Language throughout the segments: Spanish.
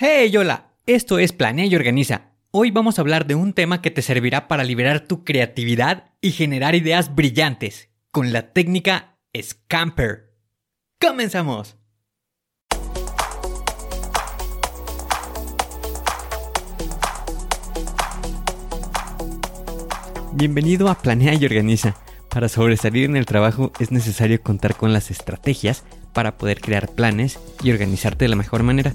Hey, hola, esto es Planea y Organiza. Hoy vamos a hablar de un tema que te servirá para liberar tu creatividad y generar ideas brillantes con la técnica Scamper. ¡Comenzamos! Bienvenido a Planea y Organiza. Para sobresalir en el trabajo es necesario contar con las estrategias para poder crear planes y organizarte de la mejor manera.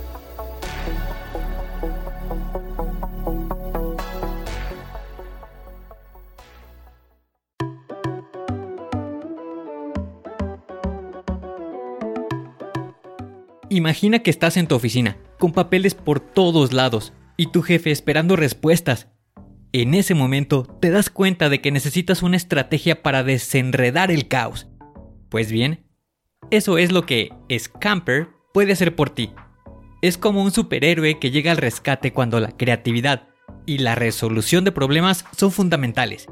Imagina que estás en tu oficina, con papeles por todos lados, y tu jefe esperando respuestas. En ese momento te das cuenta de que necesitas una estrategia para desenredar el caos. Pues bien, eso es lo que Scamper puede hacer por ti. Es como un superhéroe que llega al rescate cuando la creatividad y la resolución de problemas son fundamentales.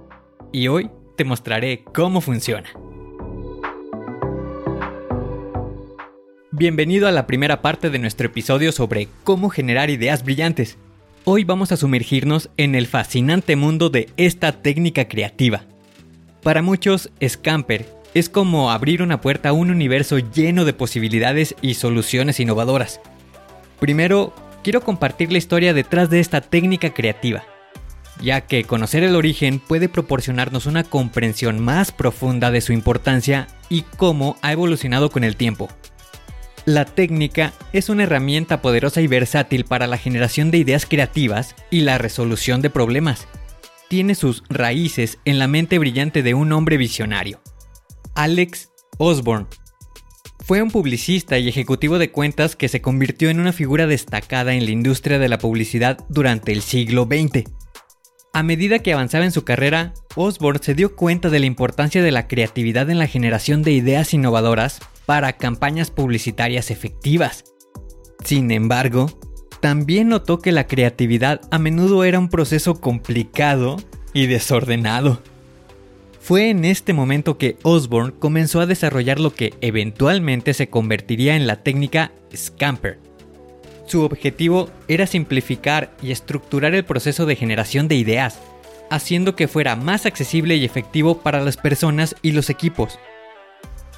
Y hoy te mostraré cómo funciona. Bienvenido a la primera parte de nuestro episodio sobre cómo generar ideas brillantes. Hoy vamos a sumergirnos en el fascinante mundo de esta técnica creativa. Para muchos, Scamper es como abrir una puerta a un universo lleno de posibilidades y soluciones innovadoras. Primero, quiero compartir la historia detrás de esta técnica creativa, ya que conocer el origen puede proporcionarnos una comprensión más profunda de su importancia y cómo ha evolucionado con el tiempo. La técnica es una herramienta poderosa y versátil para la generación de ideas creativas y la resolución de problemas. Tiene sus raíces en la mente brillante de un hombre visionario, Alex Osborne. Fue un publicista y ejecutivo de cuentas que se convirtió en una figura destacada en la industria de la publicidad durante el siglo XX. A medida que avanzaba en su carrera, Osborne se dio cuenta de la importancia de la creatividad en la generación de ideas innovadoras para campañas publicitarias efectivas. Sin embargo, también notó que la creatividad a menudo era un proceso complicado y desordenado. Fue en este momento que Osborne comenzó a desarrollar lo que eventualmente se convertiría en la técnica Scamper. Su objetivo era simplificar y estructurar el proceso de generación de ideas, haciendo que fuera más accesible y efectivo para las personas y los equipos.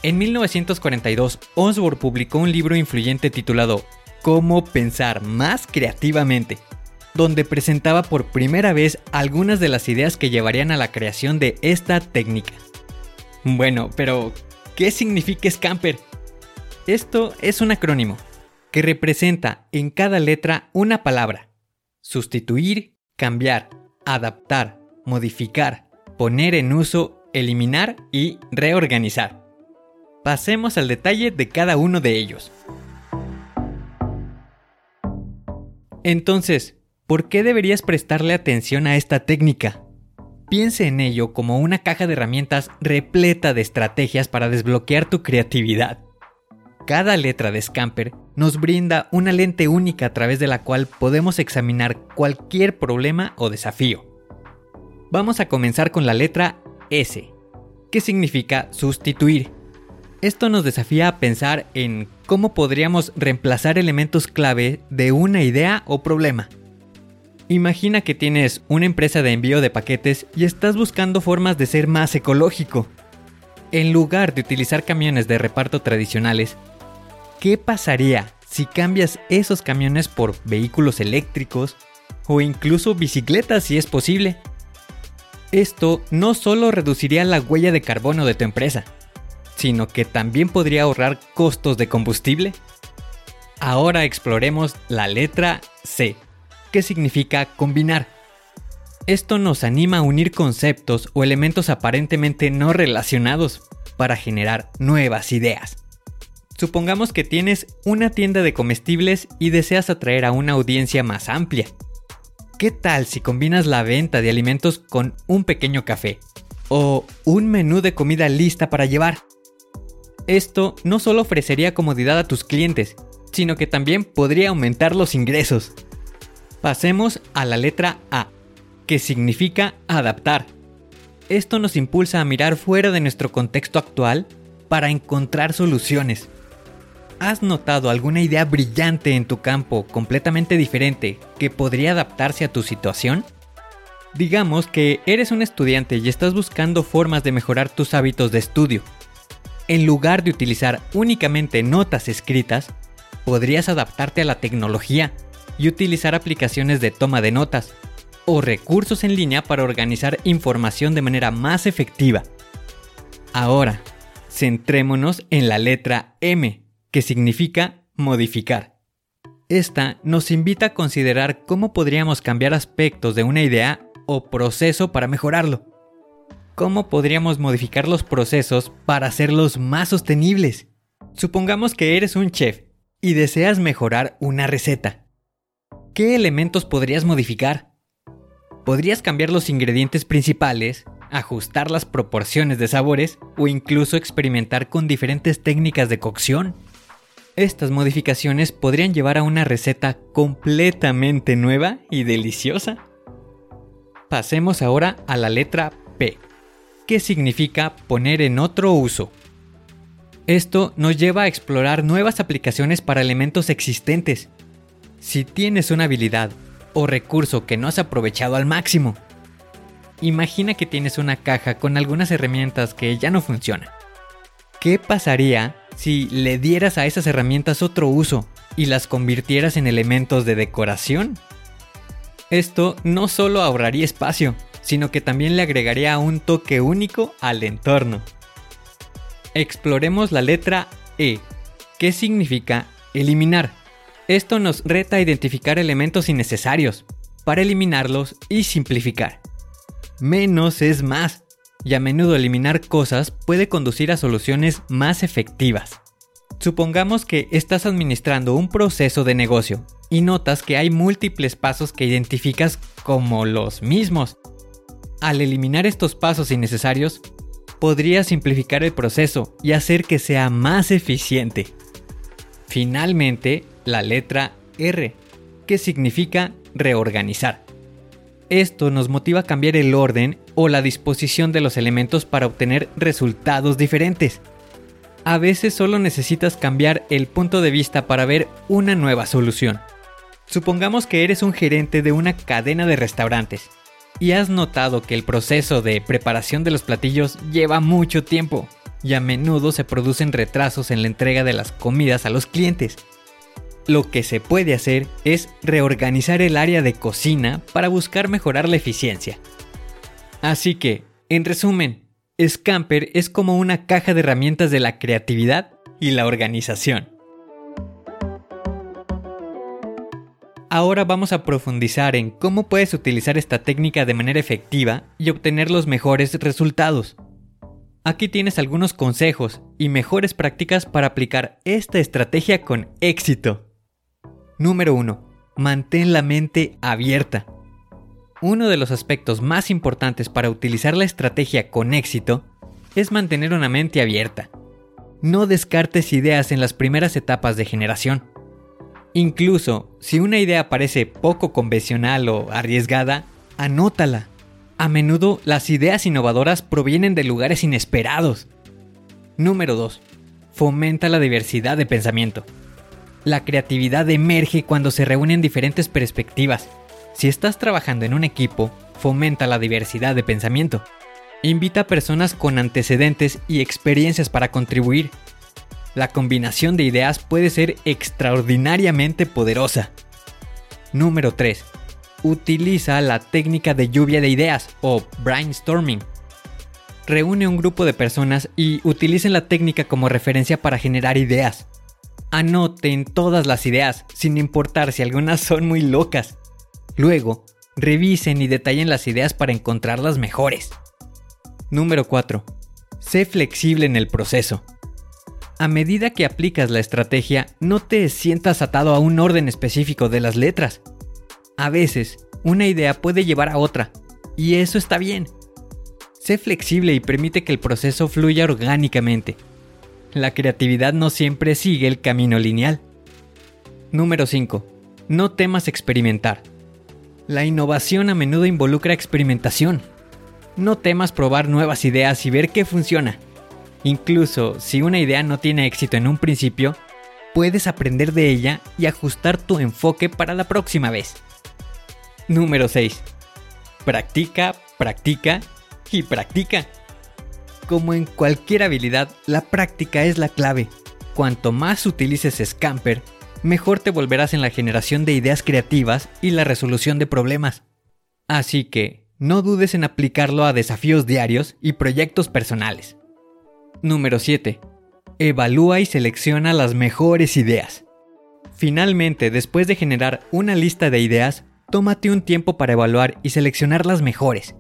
En 1942, Osborne publicó un libro influyente titulado Cómo pensar más creativamente, donde presentaba por primera vez algunas de las ideas que llevarían a la creación de esta técnica. Bueno, pero ¿qué significa Scamper? Esto es un acrónimo que representa en cada letra una palabra. Sustituir, cambiar, adaptar, modificar, poner en uso, eliminar y reorganizar. Pasemos al detalle de cada uno de ellos. Entonces, ¿por qué deberías prestarle atención a esta técnica? Piense en ello como una caja de herramientas repleta de estrategias para desbloquear tu creatividad. Cada letra de Scamper nos brinda una lente única a través de la cual podemos examinar cualquier problema o desafío. Vamos a comenzar con la letra S, que significa sustituir. Esto nos desafía a pensar en cómo podríamos reemplazar elementos clave de una idea o problema. Imagina que tienes una empresa de envío de paquetes y estás buscando formas de ser más ecológico. En lugar de utilizar camiones de reparto tradicionales, ¿qué pasaría si cambias esos camiones por vehículos eléctricos o incluso bicicletas si es posible? Esto no solo reduciría la huella de carbono de tu empresa, sino que también podría ahorrar costos de combustible? Ahora exploremos la letra C, que significa combinar. Esto nos anima a unir conceptos o elementos aparentemente no relacionados para generar nuevas ideas. Supongamos que tienes una tienda de comestibles y deseas atraer a una audiencia más amplia. ¿Qué tal si combinas la venta de alimentos con un pequeño café? O un menú de comida lista para llevar. Esto no solo ofrecería comodidad a tus clientes, sino que también podría aumentar los ingresos. Pasemos a la letra A, que significa adaptar. Esto nos impulsa a mirar fuera de nuestro contexto actual para encontrar soluciones. ¿Has notado alguna idea brillante en tu campo completamente diferente que podría adaptarse a tu situación? Digamos que eres un estudiante y estás buscando formas de mejorar tus hábitos de estudio. En lugar de utilizar únicamente notas escritas, podrías adaptarte a la tecnología y utilizar aplicaciones de toma de notas o recursos en línea para organizar información de manera más efectiva. Ahora, centrémonos en la letra M, que significa modificar. Esta nos invita a considerar cómo podríamos cambiar aspectos de una idea o proceso para mejorarlo. ¿Cómo podríamos modificar los procesos para hacerlos más sostenibles? Supongamos que eres un chef y deseas mejorar una receta. ¿Qué elementos podrías modificar? Podrías cambiar los ingredientes principales, ajustar las proporciones de sabores o incluso experimentar con diferentes técnicas de cocción. Estas modificaciones podrían llevar a una receta completamente nueva y deliciosa. Pasemos ahora a la letra P, que significa poner en otro uso. Esto nos lleva a explorar nuevas aplicaciones para elementos existentes. Si tienes una habilidad o recurso que no has aprovechado al máximo, imagina que tienes una caja con algunas herramientas que ya no funcionan. ¿Qué pasaría si le dieras a esas herramientas otro uso y las convirtieras en elementos de decoración? Esto no solo ahorraría espacio, sino que también le agregaría un toque único al entorno. Exploremos la letra E, que significa eliminar. Esto nos reta a identificar elementos innecesarios, para eliminarlos y simplificar. Menos es más, y a menudo eliminar cosas puede conducir a soluciones más efectivas. Supongamos que estás administrando un proceso de negocio y notas que hay múltiples pasos que identificas como los mismos. Al eliminar estos pasos innecesarios, podría simplificar el proceso y hacer que sea más eficiente. Finalmente, la letra R, que significa reorganizar. Esto nos motiva a cambiar el orden o la disposición de los elementos para obtener resultados diferentes. A veces solo necesitas cambiar el punto de vista para ver una nueva solución. Supongamos que eres un gerente de una cadena de restaurantes y has notado que el proceso de preparación de los platillos lleva mucho tiempo y a menudo se producen retrasos en la entrega de las comidas a los clientes. Lo que se puede hacer es reorganizar el área de cocina para buscar mejorar la eficiencia. Así que, en resumen, Scamper es como una caja de herramientas de la creatividad y la organización. Ahora vamos a profundizar en cómo puedes utilizar esta técnica de manera efectiva y obtener los mejores resultados. Aquí tienes algunos consejos y mejores prácticas para aplicar esta estrategia con éxito. Número 1. Mantén la mente abierta. Uno de los aspectos más importantes para utilizar la estrategia con éxito es mantener una mente abierta. No descartes ideas en las primeras etapas de generación. Incluso si una idea parece poco convencional o arriesgada, anótala. A menudo las ideas innovadoras provienen de lugares inesperados. Número 2. Fomenta la diversidad de pensamiento. La creatividad emerge cuando se reúnen diferentes perspectivas. Si estás trabajando en un equipo, fomenta la diversidad de pensamiento. Invita a personas con antecedentes y experiencias para contribuir la combinación de ideas puede ser extraordinariamente poderosa. Número 3. Utiliza la técnica de lluvia de ideas o brainstorming. reúne un grupo de personas y utilicen la técnica como referencia para generar ideas. Anoten todas las ideas, sin importar si algunas son muy locas. Luego, revisen y detallen las ideas para encontrar las mejores. Número 4. Sé flexible en el proceso. A medida que aplicas la estrategia, no te sientas atado a un orden específico de las letras. A veces, una idea puede llevar a otra, y eso está bien. Sé flexible y permite que el proceso fluya orgánicamente. La creatividad no siempre sigue el camino lineal. Número 5. No temas experimentar. La innovación a menudo involucra experimentación. No temas probar nuevas ideas y ver qué funciona. Incluso si una idea no tiene éxito en un principio, puedes aprender de ella y ajustar tu enfoque para la próxima vez. Número 6. Practica, practica y practica. Como en cualquier habilidad, la práctica es la clave. Cuanto más utilices Scamper, mejor te volverás en la generación de ideas creativas y la resolución de problemas. Así que, no dudes en aplicarlo a desafíos diarios y proyectos personales. Número 7. Evalúa y selecciona las mejores ideas. Finalmente, después de generar una lista de ideas, tómate un tiempo para evaluar y seleccionar las mejores.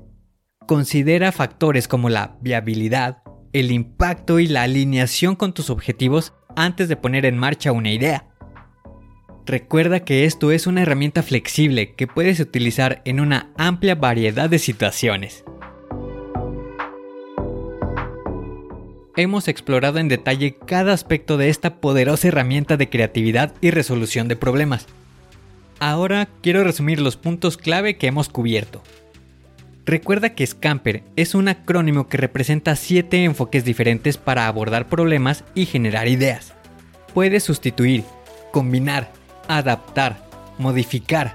Considera factores como la viabilidad, el impacto y la alineación con tus objetivos antes de poner en marcha una idea. Recuerda que esto es una herramienta flexible que puedes utilizar en una amplia variedad de situaciones. Hemos explorado en detalle cada aspecto de esta poderosa herramienta de creatividad y resolución de problemas. Ahora quiero resumir los puntos clave que hemos cubierto. Recuerda que Scamper es un acrónimo que representa siete enfoques diferentes para abordar problemas y generar ideas. Puedes sustituir, combinar, adaptar, modificar,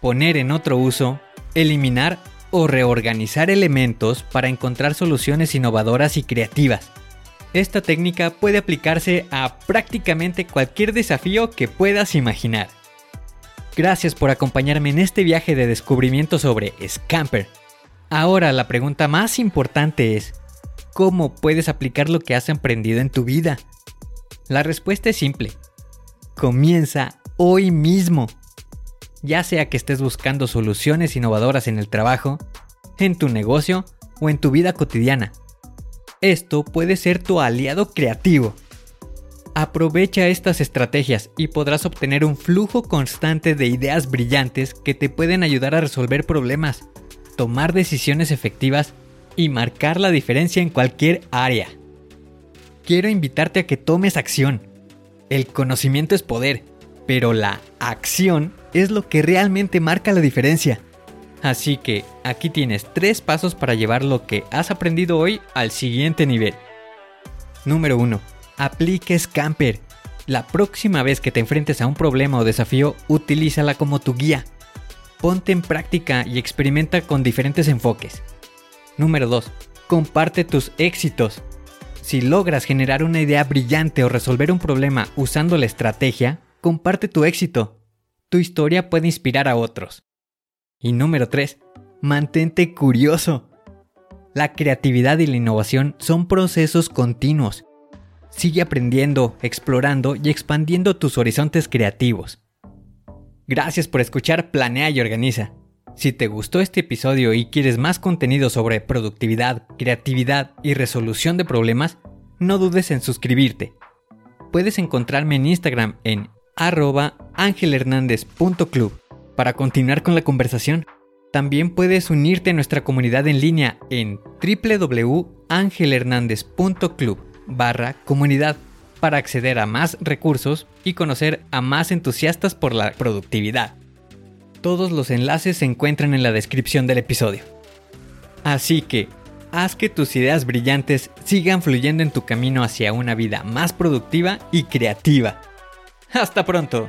poner en otro uso, eliminar o reorganizar elementos para encontrar soluciones innovadoras y creativas. Esta técnica puede aplicarse a prácticamente cualquier desafío que puedas imaginar. Gracias por acompañarme en este viaje de descubrimiento sobre Scamper Ahora la pregunta más importante es, ¿cómo puedes aplicar lo que has aprendido en tu vida? La respuesta es simple. Comienza hoy mismo. Ya sea que estés buscando soluciones innovadoras en el trabajo, en tu negocio o en tu vida cotidiana. Esto puede ser tu aliado creativo. Aprovecha estas estrategias y podrás obtener un flujo constante de ideas brillantes que te pueden ayudar a resolver problemas tomar decisiones efectivas y marcar la diferencia en cualquier área. Quiero invitarte a que tomes acción. El conocimiento es poder, pero la acción es lo que realmente marca la diferencia. Así que aquí tienes tres pasos para llevar lo que has aprendido hoy al siguiente nivel. Número 1. Aplique Scamper. La próxima vez que te enfrentes a un problema o desafío, utilízala como tu guía ponte en práctica y experimenta con diferentes enfoques. Número 2. Comparte tus éxitos. Si logras generar una idea brillante o resolver un problema usando la estrategia, comparte tu éxito. Tu historia puede inspirar a otros. Y número 3. Mantente curioso. La creatividad y la innovación son procesos continuos. Sigue aprendiendo, explorando y expandiendo tus horizontes creativos. Gracias por escuchar Planea y Organiza. Si te gustó este episodio y quieres más contenido sobre productividad, creatividad y resolución de problemas, no dudes en suscribirte. Puedes encontrarme en Instagram en arroba angelhernandez.club para continuar con la conversación. También puedes unirte a nuestra comunidad en línea en www.angelhernandez.club barra comunidad para acceder a más recursos y conocer a más entusiastas por la productividad. Todos los enlaces se encuentran en la descripción del episodio. Así que, haz que tus ideas brillantes sigan fluyendo en tu camino hacia una vida más productiva y creativa. Hasta pronto.